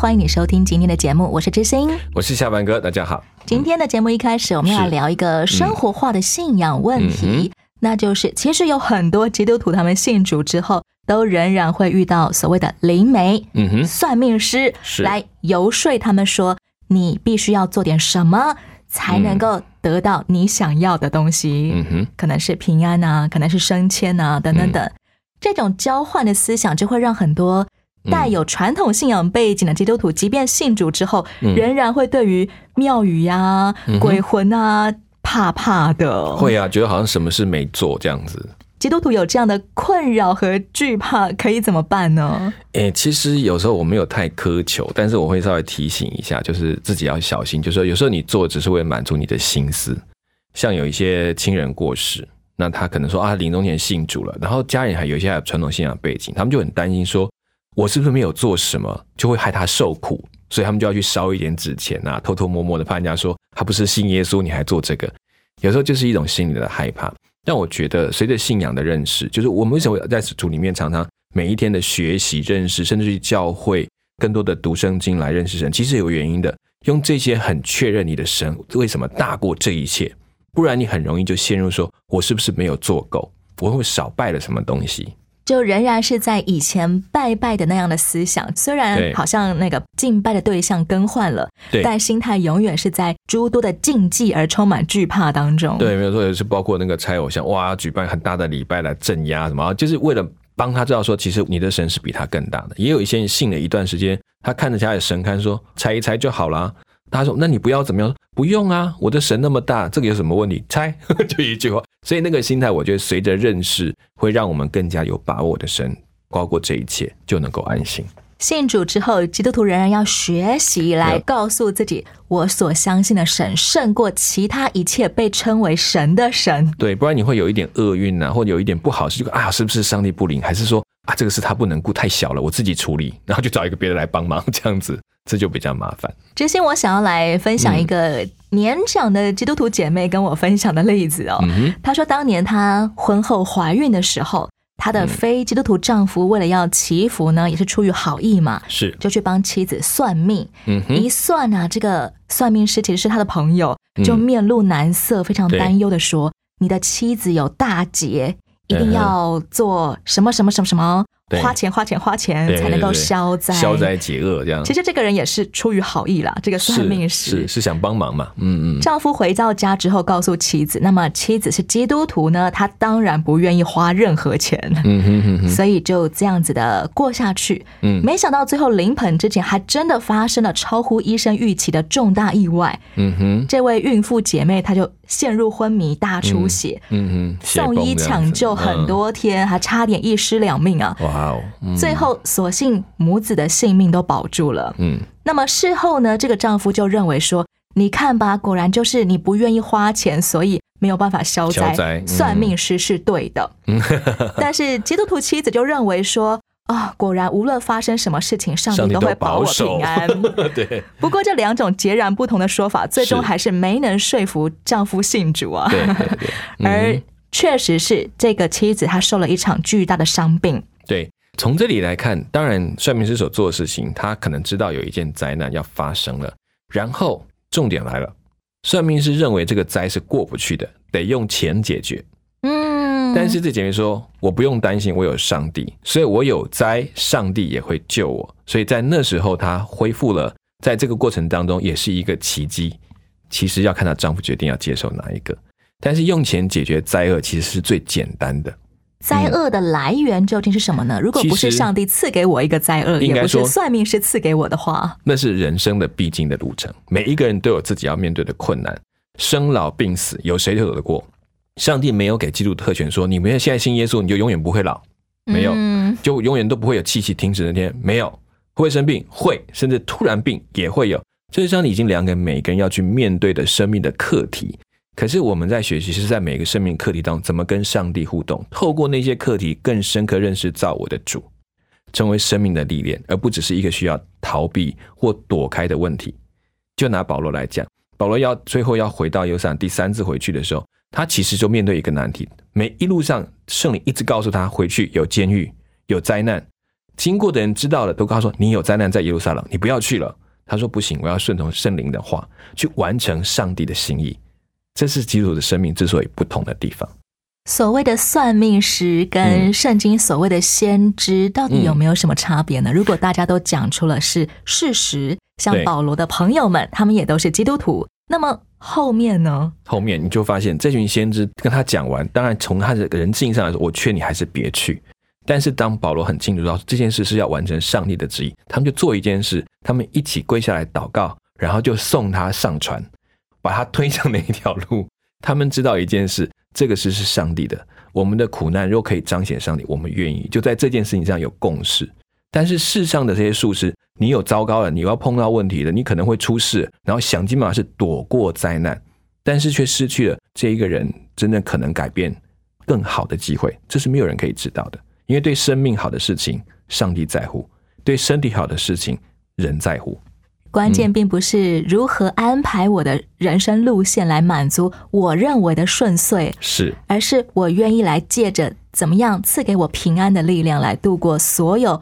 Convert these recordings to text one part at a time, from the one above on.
欢迎你收听今天的节目，我是知心。我是下班哥，大家好。今天的节目一开始，我们要是聊一个生活化的信仰问题，嗯那就是其实有很多基督徒他们信主之后，都仍然会遇到所谓的灵媒、嗯哼，算命师来游说他们说，你必须要做点什么才能够得到你想要的东西。嗯哼，可能是平安啊，可能是升迁啊，等等等。这种交换的思想，就会让很多带有传统信仰背景的基督徒，即便信主之后，嗯仍然会对于庙宇呀、鬼魂啊怕怕的。会啊，觉得好像什么事没做这样子。基督徒有这样的困扰和惧怕，可以怎么办呢？诶、其实有时候我没有太苛求，但是我会稍微提醒一下，就是自己要小心。就是说，有时候你做只是为了满足你的心思，像有一些亲人过世，那他可能说啊，临终前信主了，然后家人还有一些还有传统信仰背景，他们就很担心说，我是不是没有做什么，就会害他受苦，所以他们就要去烧一点纸钱啊，偷偷摸摸的，怕人家说他不是信耶稣，你还做这个，有时候就是一种心理的害怕。但我觉得，随着信仰的认识，就是我们为什么在主里面常常每一天的学习、认识，甚至去教会更多的读圣经来认识神，其实有原因的。用这些很确认你的神为什么大过这一切，不然你很容易就陷入说，我是不是没有做够，我会少拜了什么东西？就仍然是在以前拜拜的那样的思想，虽然好像那个敬拜的对象更换了，对但心态永远是在诸多的禁忌而充满惧怕当中。对，没有错，也是包括那个拆偶像，哇，举办很大的礼拜来镇压什么，就是为了帮他知道说，其实你的神是比他更大的。也有一些人信了一段时间，他看着家里神龛说拆一拆就好啦。他说：“那你不要怎么样？不用啊，我的神那么大，这个有什么问题？拆 就一句话。所以那个心态，我觉得随着认识，会让我们更加有把握的神，高过这一切，就能够安心。信主之后，基督徒仍然要学习来告诉自己，我所相信的神胜过其他一切被称为神的神。对，不然你会有一点厄运啊，或者有一点不好事，就啊，是不是上帝不灵？还是说啊，这个事他不能顾，太小了，我自己处理，然后就找一个别的来帮忙，这样子，这就比较麻烦。之前我想要来分享一个年长的基督徒姐妹跟我分享的例子哦。嗯，她说，当年她婚后怀孕的时候，她的非基督徒丈夫为了要祈福呢，也是出于好意嘛，是，就去帮妻子算命。嗯，一算啊，这个算命师其实是他的朋友，嗯。就面露难色，非常对。担忧的说：“你的妻子有大劫，一定要做什么什么什么什么，对花钱花钱花钱才能够消灾。”消灾解厄这样。其实这个人也是出于好意啦，这个算命师是是是想帮忙嘛？嗯嗯，丈夫回到家之后，告诉妻子，那么妻子是基督徒呢，他当然不愿意花任何钱，嗯哼哼哼，所以就这样子的过下去。嗯没想到最后临盆之前，还真的发生了超乎医生预期的重大意外。嗯哼，这位孕妇姐妹她就陷入昏迷、大出血，嗯哼，送医抢救很，多天，还差点一尸两命啊！嗯哇哦，嗯最后，所幸母子的性命都保住了。嗯那么事后呢，这个丈夫就认为说：“你看吧，果然就是你不愿意花钱，所以没有办法消灾。消灾嗯算命师是对的。但是基督徒妻子就认为说：“啊，果然无论发生什么事情，上帝都都会保我平安。对不过这两种截然不同的说法，最终还是没能说服丈夫信主啊。对对对，而嗯确实是这个妻子她受了一场巨大的伤病。对。从这里来看，当然算命师所做的事情，他可能知道有一件灾难要发生了，然后重点来了，算命师认为这个灾是过不去的，得用钱解决。嗯，但是这姐妹说：“我不用担心，我有上帝，所以我有灾，上帝也会救我。”所以在那时候，她恢复了，在这个过程当中也是一个奇迹。其实要看她丈夫决定要接受哪一个，但是用钱解决灾厄其实是最简单的。灾厄的来源究竟是什么呢？如果不是上帝赐给我一个灾厄，应该说也不是算命师赐给我的话，那是人生的必经的路程，每一个人都有自己要面对的困难，生老病死，有谁躲得过？上帝没有给基督特权说，你们现在信耶稣，你就永远不会老，没有，嗯就永远都不会有气息停止那天，没有，会生病，会，甚至突然病也会有。这是上帝已经量给每个人要去面对的生命的课题。可是我们在学习是在每个生命课题当中怎么跟上帝互动，透过那些课题更深刻认识造我的主，成为生命的历练，而不只是一个需要逃避或躲开的问题。就拿保罗来讲，保罗要最后要回到犹山第三次回去的时候，他其实就面对一个难题。每一路上圣灵一直告诉他回去有监狱有灾难，经过的人知道了都告诉说你有灾难在耶路撒冷，你不要去了。他说不行，我要顺从圣灵的话去完成上帝的心意。这是基督的生命之所以不同的地方。所谓的算命师跟圣经所谓的先知，到底有没有什么差别呢？如果大家都讲出了是事实，像保罗的朋友们，他们也都是基督徒，那么后面呢？后面你就发现这群先知跟他讲完，当然从他的人性上来说，我劝你还是别去。但是当保罗很清楚到这件事是要完成上帝的旨意，他们就做一件事，他们一起跪下来祷告，然后就送他上船。把他推向哪一条路，他们知道一件事，这个事是上帝的。我们的苦难若可以彰显上帝，我们愿意就在这件事情上有共识。但是世上的这些术士，你有糟糕了，你要碰到问题了，你可能会出事，然后想尽办法是躲过灾难，但是却失去了这一个人真正可能改变更好的机会。这是没有人可以知道的，因为对生命好的事情，上帝在乎；对身体好的事情，人在乎。关键并不是如何安排我的人生路线来满足我认为的顺遂，是，而是我愿意来借着怎么样赐给我平安的力量来度过所有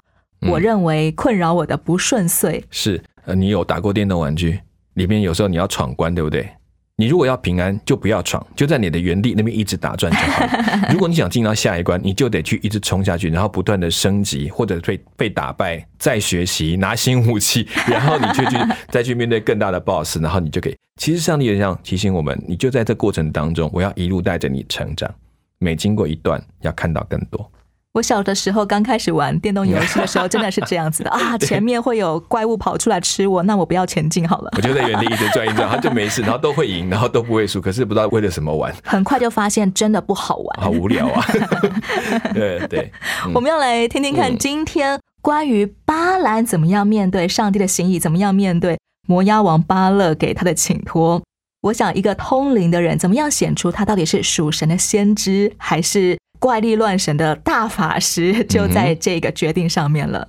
我认为困扰我的不顺遂。是，呃，你有打过电动玩具，里面有时候你要闯关，对不对？你如果要平安，就不要闯，就在你的原地那边一直打转就好。如果你想进到下一关，你就得去一直冲下去，然后不断的升级，或者被被打败，再学习拿新武器，然后你就去再去面对更大的 BOSS，然后你就可以。其实上帝也想提醒我们，你就在这过程当中，我要一路带着你成长，每经过一段，要看到更多。我小的时候刚开始玩电动游戏的时候，真的是这样子的 啊！前面会有怪物跑出来吃我，那我不要前进好了。我就在原地一直转一转，他就没事，然后都会赢，然后都不会输，可是不知道为了什么玩。很快就发现真的不好玩，好无聊啊！对对，我们要来听听看今天关于巴兰怎么样面对上帝的心意，怎么样面对摩押王巴勒给他的请托。我想一个通灵的人，怎么样显出他到底是属神的先知，还是？怪力乱神的大法师就在这个决定上面了。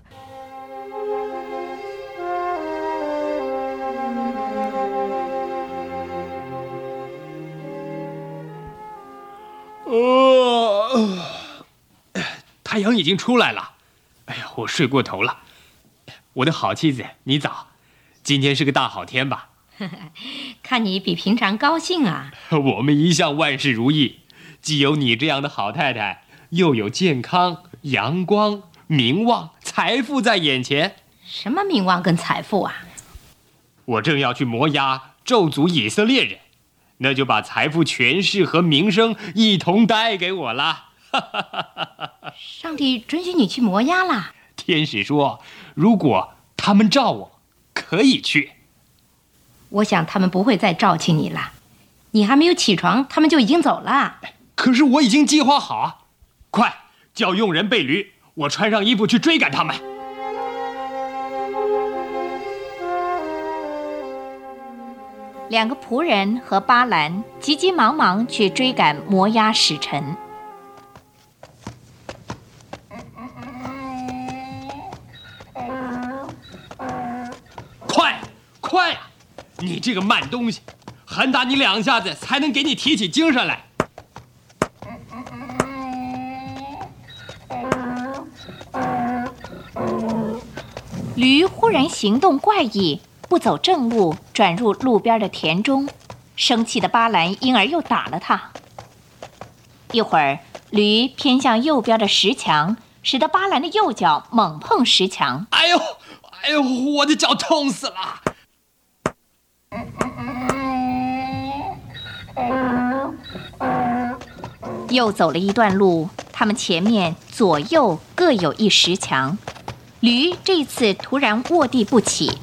哦，太阳已经出来了。哎呀，我睡过头了。我的好妻子，你早。今天是个大好天吧？看你比平常高兴啊。我们一向万事如意。既有你这样的好太太，又有健康、阳光、名望、财富在眼前。什么名望跟财富啊？我正要去摩押咒诅以色列人，那就把财富、权势和名声一同带给我啦。上帝准许你去摩押啦？天使说，如果他们召我，可以去。我想他们不会再召请你了。你还没有起床，他们就已经走了。可是我已经计划好啊！快叫佣人备驴，我穿上衣服去追赶他们。两个仆人和巴兰急急忙忙去追赶摩押使臣。快快呀！你这个慢东西，狠打你两下子才能给你提起精神来。驴忽然行动怪异，不走正路，转入路边的田中。生气的巴兰因而又打了它。一会儿，驴偏向右边的石墙，使得巴兰的右脚猛碰石墙。哎呦，哎呦，我的脚痛死了！又走了一段路，他们前面左右各有一石墙。驴这次突然卧地不起，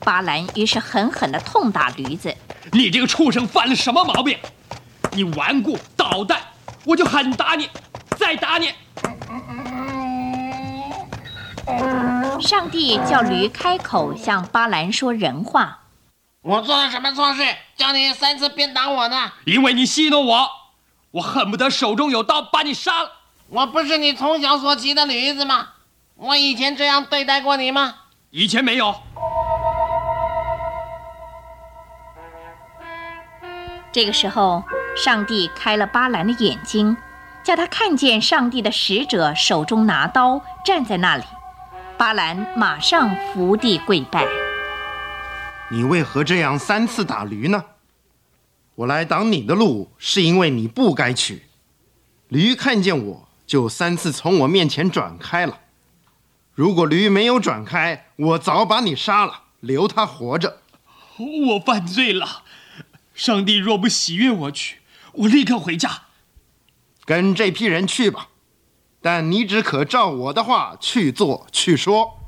巴兰于是狠狠地痛打驴子。你这个畜生犯了什么毛病？你顽固捣蛋，我就狠打你，再打你。上帝叫驴开口向巴兰说人话。我做了什么错事，叫你三次鞭打我呢？因为你戏弄我，我恨不得手中有刀把你杀了。我不是你从小所骑的驴子吗？我以前这样对待过你吗？以前没有。这个时候，上帝开了巴兰的眼睛，叫他看见上帝的使者手中拿刀站在那里。巴兰马上伏地跪拜。你为何这样三次打驴呢？我来挡你的路，是因为你不该去。驴看见我就三次从我面前转开了。如果驴没有转开，我早把你杀了，留他活着。我犯罪了。上帝若不喜悦我去，我立刻回家，跟这批人去吧。但你只可照我的话去做去说。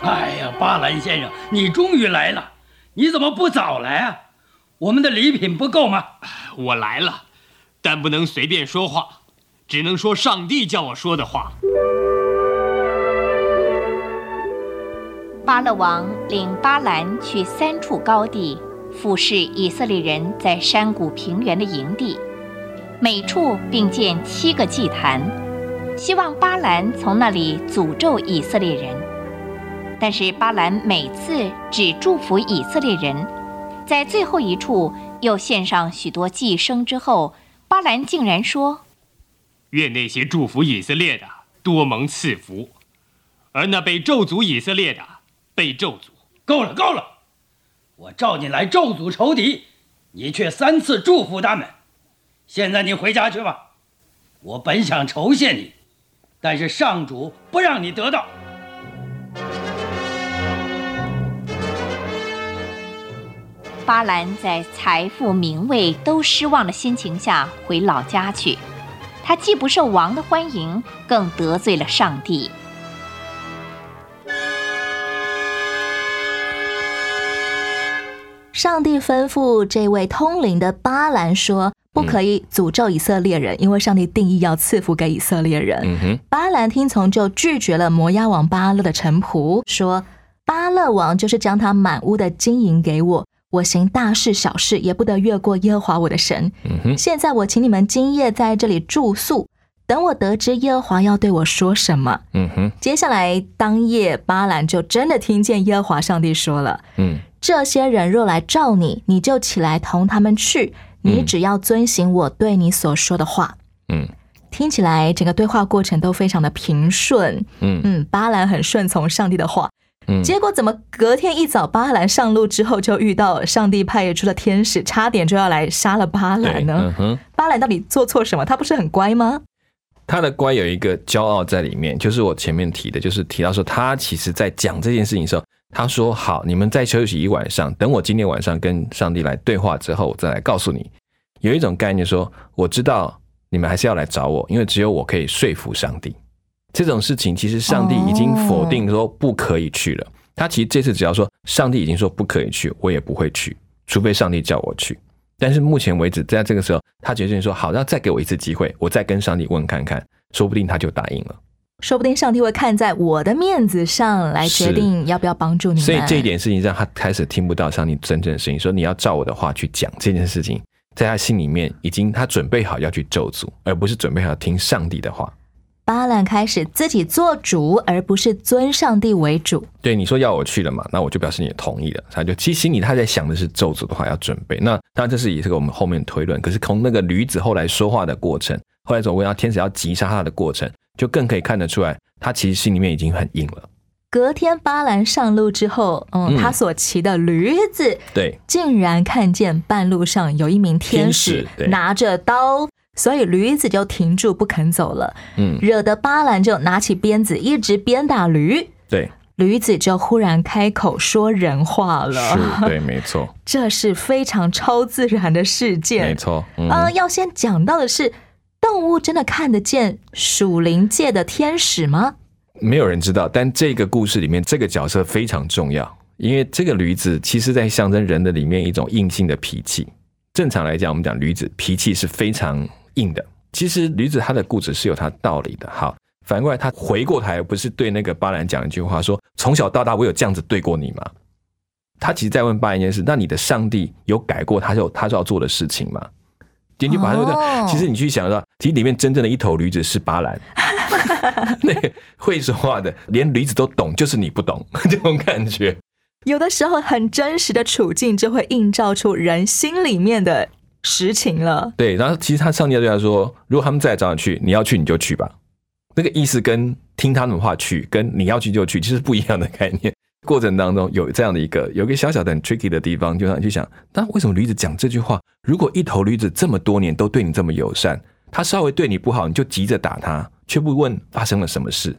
哎呀，巴兰先生，你终于来了！你怎么不早来啊？我们的礼品不够吗？我来了，但不能随便说话，只能说上帝叫我说的话。巴勒王领巴兰去三处高地，俯视以色列人在山谷平原的营地，每处并建七个祭坛，希望巴兰从那里诅咒以色列人。但是巴兰每次只祝福以色列人，在最后一处又献上许多祭牲之后，巴兰竟然说：“愿那些祝福以色列的多蒙赐福，而那被咒诅以色列的。”被咒诅，够了够了！我召你来咒诅仇敌，你却三次祝福他们。现在你回家去吧。我本想酬谢你，但是上主不让你得到。巴兰在财富、名位都失望的心情下回老家去，他既不受王的欢迎，更得罪了上帝。上帝吩咐这位通灵的巴兰说：“不可以诅咒以色列人，因为上帝定义要赐福给以色列人。”嗯，巴兰听从，就拒绝了摩押王巴勒的臣仆，说：“巴勒王就是将他满屋的金银给我，我行大事小事也不得越过耶和华我的神。嗯哼，现在我请你们今夜在这里住宿，等我得知耶和华要对我说什么。”嗯哼，接下来当夜，巴兰就真的听见耶和华上帝说了。嗯。这些人若来召你，你就起来同他们去。你只要遵行我对你所说的话。嗯，听起来整个对话过程都非常的平顺。嗯嗯，巴兰很顺从上帝的话。嗯，结果怎么隔天一早，巴兰上路之后就遇到上帝派出的天使，差点就要来杀了巴兰呢？嗯，巴兰到底做错什么？他不是很乖吗？他的乖有一个骄傲在里面，就是我前面提的，就是提到说他其实在讲这件事情的时候。他说：“好，你们再休息一晚上，等我今天晚上跟上帝来对话之后，我再来告诉你。有一种概念说，我知道你们还是要来找我，因为只有我可以说服上帝。这种事情其实上帝已经否定说不可以去了。他其实这次只要说上帝已经说不可以去，我也不会去，除非上帝叫我去。但是目前为止，在这个时候，他决定说好，那再给我一次机会，我再跟上帝问看看，说不定他就答应了。”说不定上帝会看在我的面子上来决定要不要帮助你。所以这一点事情让他开始听不到上帝真正的声音，说你要照我的话去讲这件事情，在他心里面已经他准备好要去咒诅，而不是准备好听上帝的话。巴兰开始自己做主，而不是尊上帝为主。对你说要我去了嘛，那我就表示你同意了。他就其实心里他在想的是咒诅的话要准备。那当然这是也是个我们后面推论。可是从那个驴子后来说话的过程，后来总问到天使要击杀他的过程。就更可以看得出来，他其实心里面已经很硬了。隔天巴兰上路之后，嗯，他所骑的驴子，对，竟然看见半路上有一名天使拿着刀，所以驴子就停住不肯走了。嗯，惹得巴兰就拿起鞭子一直鞭打驴。对，驴子就忽然开口说人话了。是，对，没错，这是非常超自然的事件。没错，嗯，要先讲到的是。动物真的看得见属灵界的天使吗？没有人知道，但这个故事里面这个角色非常重要，因为这个驴子其实在象征人的里面一种硬性的脾气。正常来讲，我们讲驴子脾气是非常硬的，其实驴子他的固执是有他道理的。好，反过来他回过台，不是对那个巴兰讲一句话说：“从小到大我有这样子对过你吗？”他其实在问巴兰一件事：那你的上帝有改过他就他就要做的事情吗？点就把他哦其实你去想到，其实里面真正的一头驴子是巴兰，那个会说话的，连驴子都懂，就是你不懂 这种感觉。有的时候很真实的处境就会映照出人心里面的实情了。对，然后其实他上帝对他说，如果他们再找你去，你要去你就去吧。那个意思跟听他们话去，跟你要去就去，其实不一样的概念。过程当中有这样的一个有一个小小的很 tricky 的地方，就让你去想，那为什么驴子讲这句话？如果一头驴子这么多年都对你这么友善，他稍微对你不好，你就急着打他，却不问发生了什么事。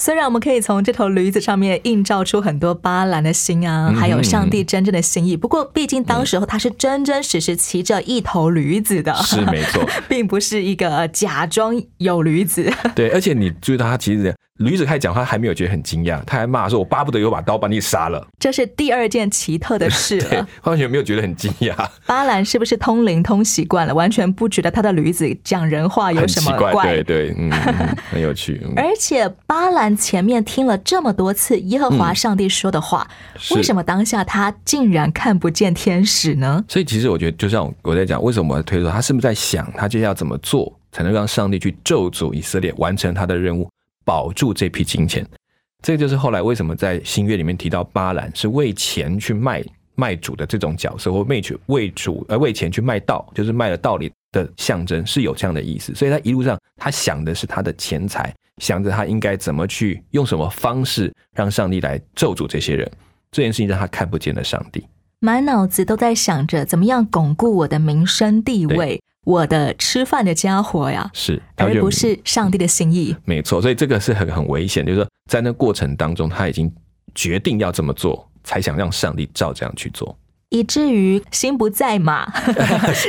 虽然我们可以从这头驴子上面映照出很多巴兰的心啊，嗯还有上帝真正的心意，不过毕竟当时候他是真真实实骑着一头驴子的，是没错，并不是一个假装有驴子。对，而且你注意到他其实驴子开始讲话还没有觉得很惊讶，他还骂说：“我巴不得有把刀把你杀了。这是第二件奇特的事”对了。完全没有觉得很惊讶，巴兰是不是通灵通习惯了，完全不觉得他的驴子讲人话有什么怪？对对，很有趣。嗯而且巴兰前面听了这么多次耶和华上帝说的话，是为什么当下他竟然看不见天使呢？所以其实我觉得，就像我在讲，为什么我推测他是不是在想，他接下来要怎么做，才能让上帝去咒诅以色列，完成他的任务，保住这批金钱。这就是后来为什么在新约里面提到巴兰是为钱去卖卖主的这种角色，或为主为主而为钱去卖道，就是卖了道理的象征，是有这样的意思。所以他一路上他想的是他的钱财，想着他应该怎么去用什么方式让上帝来咒诅这些人。这件事情让他看不见了上帝。满脑子都在想着怎么样巩固我的名声地位，我的吃饭的家伙呀，是，而不是上帝的心意。没错，所以这个是很很危险，就是说在那过程当中，他已经决定要这么做，才想让上帝照这样去做。以至于 心不在马，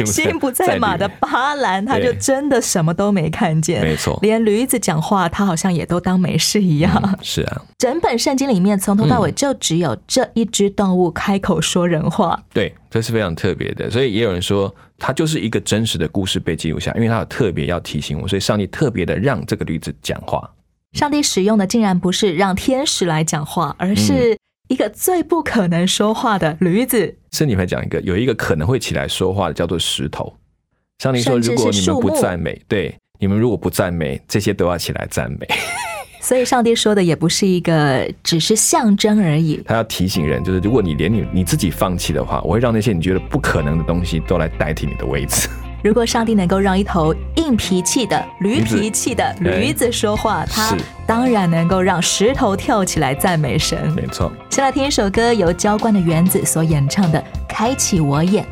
心不在马。的巴兰，他就真的什么都没看见，没错。连驴子讲话，他好像也都当没事一样。嗯是啊，整本圣经里面从头到尾嗯就只有这一只动物开口说人话，对，这是非常特别的。所以也有人说，它就是一个真实的故事被记录下，因为它有特别要提醒我，所以上帝特别的让这个驴子讲话。上帝使用的竟然不是让天使来讲话，而是一个最不可能说话的驴子。圣经还讲一个，有一个可能会起来说话的，叫做石头。上帝说，如果你们不赞美，对你们如果不赞美，这些都要起来赞美。所以上帝说的也不是一个只是象征而已。他要提醒人，就是如果你连你你自己放弃的话，我会让那些你觉得不可能的东西都来代替你的位置。如果上帝能够让一头硬脾气的、驴脾气的驴子说话，他当然能够让石头跳起来赞美神。没错。先来听一首歌，由浇灌的园子所演唱的《开启我眼》。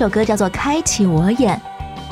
首歌叫做《开启我眼》。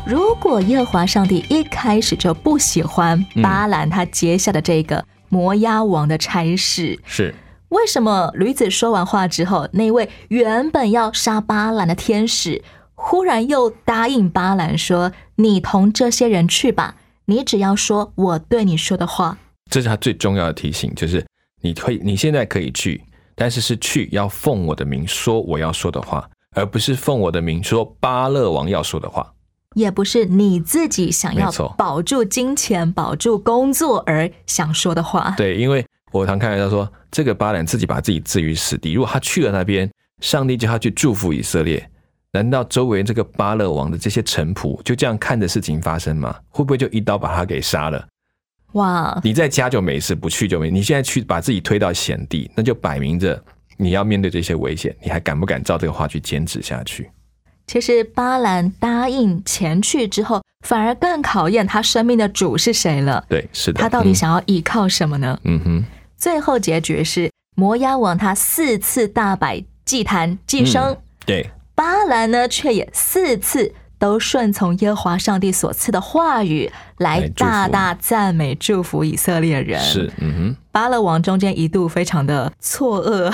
如果耶和华上帝一开始就不喜欢巴兰他接下的这个摩押王的差事，是为什么驴子说完话之后，那位原本要杀巴兰的天使，忽然又答应巴兰说：“你同这些人去吧，你只要说我对你说的话。这是他最重要的提醒，就是你可以你现在可以去，但是是去要奉我的名说我要说的话，而不是奉我的名说巴勒王要说的话。”也不是你自己想要保住金钱、保住工作而想说的话。对，因为我常开玩笑说，这个巴兰自己把自己置于死地。如果他去了那边，上帝叫他去祝福以色列，难道周围这个巴勒王的这些臣仆就这样看着事情发生吗？会不会就一刀把他给杀了？哇，你在家就没事，不去就没。你现在去把自己推到险地，那就摆明着你要面对这些危险，你还敢不敢照这个话去坚持下去？其实巴兰答应前去之后，反而更考验他生命的主是谁了。对，是的。他到底想要依靠什么呢？嗯？嗯哼，最后结局是摩押王他四次大摆祭坛祭牲，对，巴兰呢却也四次都顺从耶和华上帝所赐的话语，来大大赞美祝福以色列人。是，嗯哼巴勒王中间一度非常的错愕，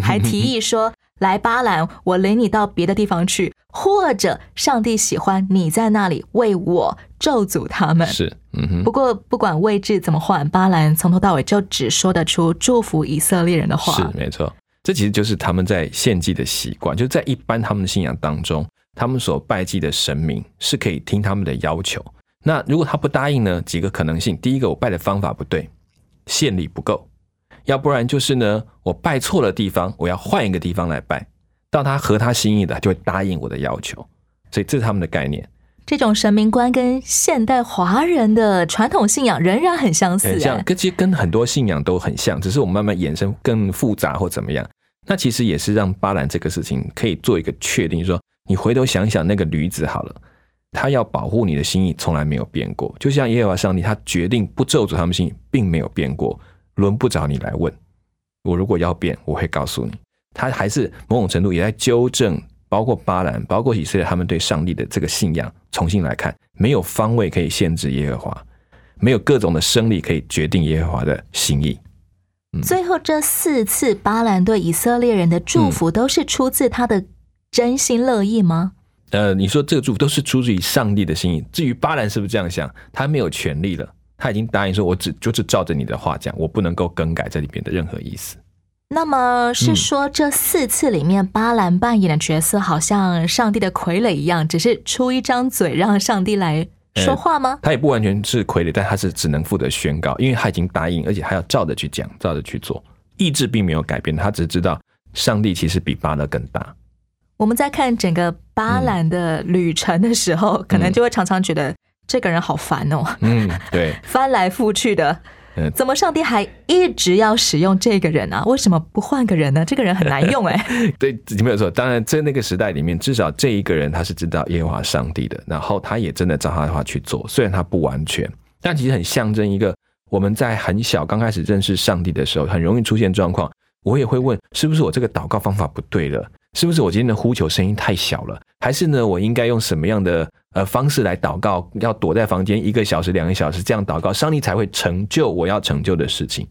还提议说：“ 来，巴兰，我领你到别的地方去，或者上帝喜欢你在那里为我咒诅他们。是，嗯哼不。过，不管位置怎么换，巴兰从头到尾就只说得出祝福以色列人的话。是没错，这其实就是他们在献祭的习惯，就在一般他们的信仰当中，他们所拜祭的神明是可以听他们的要求。那如果他不答应呢？几个可能性，第一个，我拜的方法不对，献礼不够；要不然就是呢，我拜错了地方，我要换一个地方来拜，到他合他心意的，就会答应我的要求。所以这是他们的概念。这种神明观跟现代华人的传统信仰仍然很相似、很像哎，跟其实跟很多信仰都很像，只是我们慢慢衍生更复杂或怎么样。那其实也是让巴兰这个事情可以做一个确定，说你回头想想那个驴子好了，他要保护你的心意从来没有变过，就像耶和华上帝，他决定不咒诅他们心意，并没有变过，轮不着你来问。我如果要变，我会告诉你。他还是某种程度也在纠正，包括巴兰，包括以色列他们对上帝的这个信仰，重新来看，没有方位可以限制耶和华，没有各种的生理可以决定耶和华的心意。最后这四次巴兰对以色列人的祝福，都是出自他的真心乐意吗？呃，你说这个祝福都是出自于上帝的心意。至于巴兰是不是这样想，他没有权利了，他已经答应说，我只就是照着你的话讲，我不能够更改这里边的任何意思。那么是说这四次里面，巴兰扮演的角色好像上帝的傀儡一样，只是出一张嘴让上帝来说话吗？他也不完全是傀儡，但他是只能负责宣告，因为他已经答应，而且还要照着去讲，照着去做，意志并没有改变，他只是知道上帝其实比巴勒更大。我们在看整个巴兰的旅程的时候，可能就会常常觉得这个人好烦哦，嗯，对，翻来覆去的嗯。怎么上帝还一直要使用这个人啊？为什么不换个人呢？这个人很难用哎、对，没有错。当然，在那个时代里面，至少这一个人他是知道耶和华上帝的，然后他也真的照他的话去做。虽然他不完全，但其实很象征一个我们在很小刚开始认识上帝的时候，很容易出现状况。我也会问，是不是我这个祷告方法不对了？是不是我今天的呼求声音太小了？还是呢，我应该用什么样的呃方式来祷告？要躲在房间一个小时、两个小时这样祷告，上帝才会成就我要成就的事情。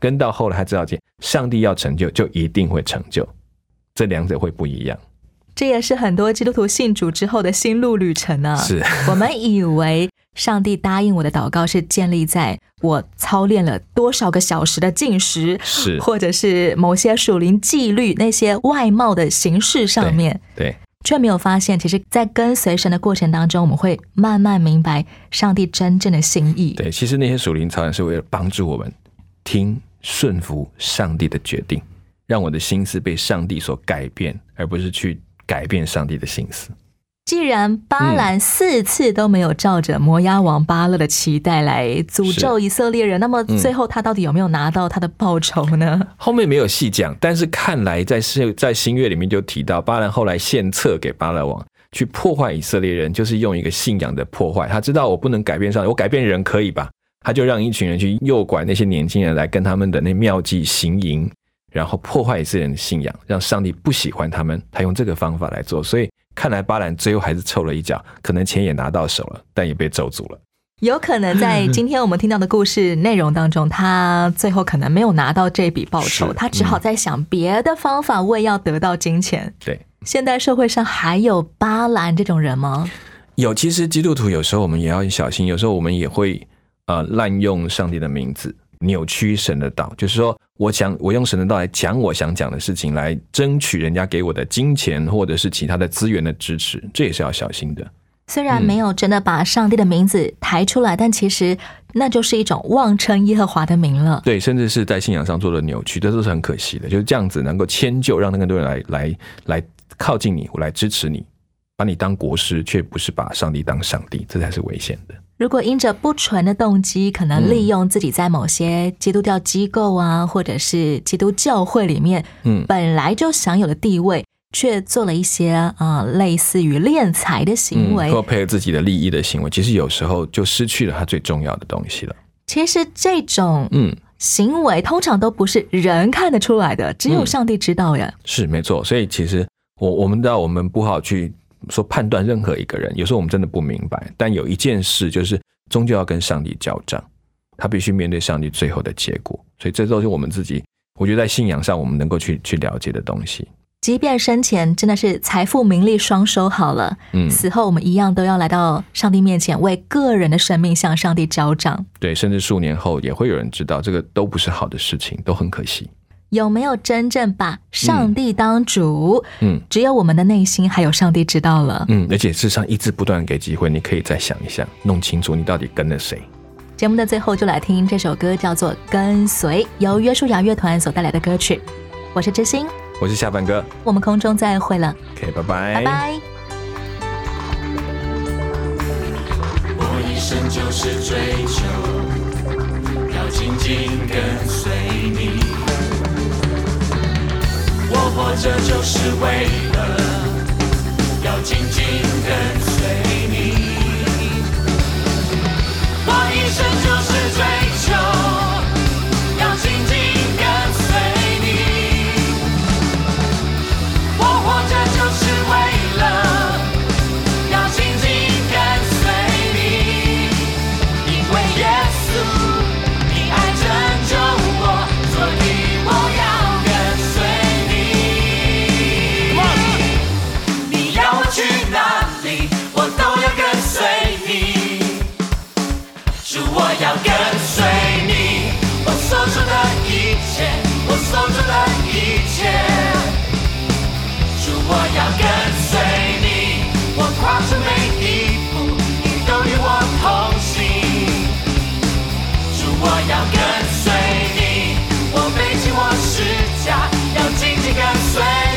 跟到后来他知道，上帝要成就，就一定会成就。这两者会不一样。这也是很多基督徒信主之后的心路旅程啊。是我们以为上帝答应我的祷告是建立在我操练了多少个小时的进食，是或者是某些属灵纪律那些外貌的形式上面，对，却没有发现，其实，在跟随神的过程当中，我们会慢慢明白上帝真正的心意。对，其实那些属灵操练是为了帮助我们听顺服上帝的决定，让我的心思被上帝所改变，而不是去改变上帝的心思。既然巴兰四次都没有照着摩押王巴勒的期待来诅咒以色列人，那么最后他到底有没有拿到他的报酬呢？后面没有细讲，但是看来在是在新约里面就提到，巴兰后来献策给巴勒王去破坏以色列人，就是用一个信仰的破坏。他知道我不能改变上帝，我改变人可以吧？他就让一群人去诱拐那些年轻人来跟他们的那妙计行淫，然后破坏以色列人的信仰，让上帝不喜欢他们。他用这个方法来做，所以看来巴兰最后还是凑了一脚，可能钱也拿到手了，但也被咒诅了。有可能在今天我们听到的故事内容当中，他最后可能没有拿到这笔报酬，是他只好在想别的方法，为要得到金钱。对，现代社会上还有巴兰这种人吗？有，其实基督徒有时候我们也要小心，有时候我们也会呃滥用上帝的名字，扭曲神的道，就是说，我想我用神的道来讲我想讲的事情，来争取人家给我的金钱或者是其他的资源的支持，这也是要小心的。虽然没有真的把上帝的名字抬出来，但其实那就是一种妄称耶和华的名了。对，甚至是在信仰上做了扭曲，这都是很可惜的。就是这样子能够迁就，让更多人来来来靠近你，我来支持你，把你当国师，却不是把上帝当上帝，这才是危险的。如果因着不纯的动机，可能利用自己在某些基督教机构啊，或者是基督教会里面，嗯本来就享有的地位，却做了一些啊、呃类似于敛财的行为。嗯或配合自己的利益的行为，其实有时候就失去了他最重要的东西了。其实这种嗯，行为通常都不是人看得出来的，只有嗯上帝知道呀。是没错。所以其实我我们知道，我们不好去说判断任何一个人，有时候我们真的不明白。但有一件事就是，终究要跟上帝交账，他必须面对上帝最后的结果。所以这都是我们自己，我觉得在信仰上我们能够去去了解的东西。即便生前真的是财富名利双收好了，嗯死后我们一样都要来到上帝面前，为个人的生命向上帝交账。对，甚至数年后也会有人知道，这个都不是好的事情，都很可惜。有没有真正把上帝当主？嗯只有我们的内心还有上帝知道了。嗯，而且事实上一直不断给机会，你可以再想一想，弄清楚你到底跟了谁。节目的最后就来听这首歌，叫做《跟随》，由约书亚乐团所带来的歌曲。我是知心，我是下半哥我们空中再会了，，OK，拜拜，拜拜。我一生就是追求，要紧紧跟随活着就是为了要紧紧跟随你。我一生就是追求，我要跟随你，我背起我世界，要紧紧跟随。